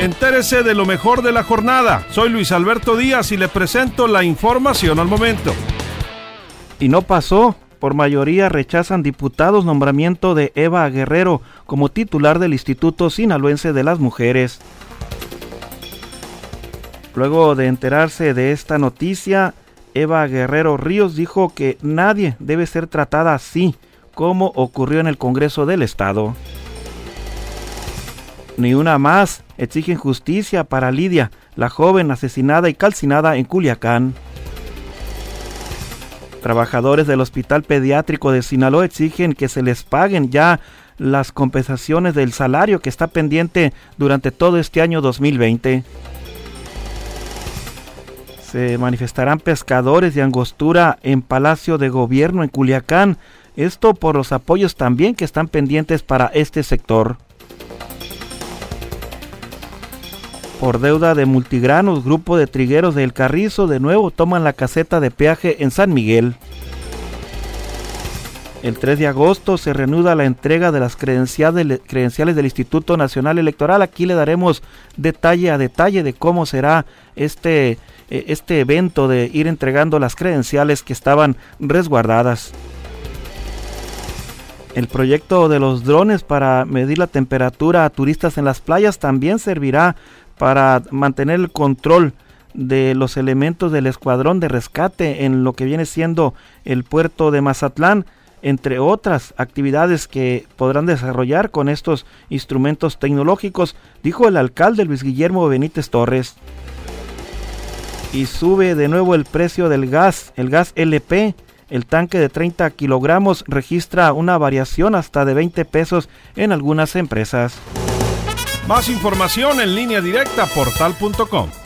Entérese de lo mejor de la jornada. Soy Luis Alberto Díaz y le presento la información al momento. Y no pasó. Por mayoría rechazan diputados nombramiento de Eva Guerrero como titular del Instituto Sinaloense de las Mujeres. Luego de enterarse de esta noticia, Eva Guerrero Ríos dijo que nadie debe ser tratada así como ocurrió en el Congreso del Estado. Ni una más exigen justicia para Lidia, la joven asesinada y calcinada en Culiacán. Trabajadores del Hospital Pediátrico de Sinaloa exigen que se les paguen ya las compensaciones del salario que está pendiente durante todo este año 2020. Se manifestarán pescadores de angostura en Palacio de Gobierno en Culiacán, esto por los apoyos también que están pendientes para este sector. Por deuda de multigranos, grupo de trigueros del Carrizo de nuevo toman la caseta de peaje en San Miguel. El 3 de agosto se reanuda la entrega de las credenciales del Instituto Nacional Electoral. Aquí le daremos detalle a detalle de cómo será este, eh, este evento de ir entregando las credenciales que estaban resguardadas. El proyecto de los drones para medir la temperatura a turistas en las playas también servirá para mantener el control de los elementos del escuadrón de rescate en lo que viene siendo el puerto de Mazatlán, entre otras actividades que podrán desarrollar con estos instrumentos tecnológicos, dijo el alcalde Luis Guillermo Benítez Torres. Y sube de nuevo el precio del gas, el gas LP. El tanque de 30 kilogramos registra una variación hasta de 20 pesos en algunas empresas. Más información en línea directa portal.com.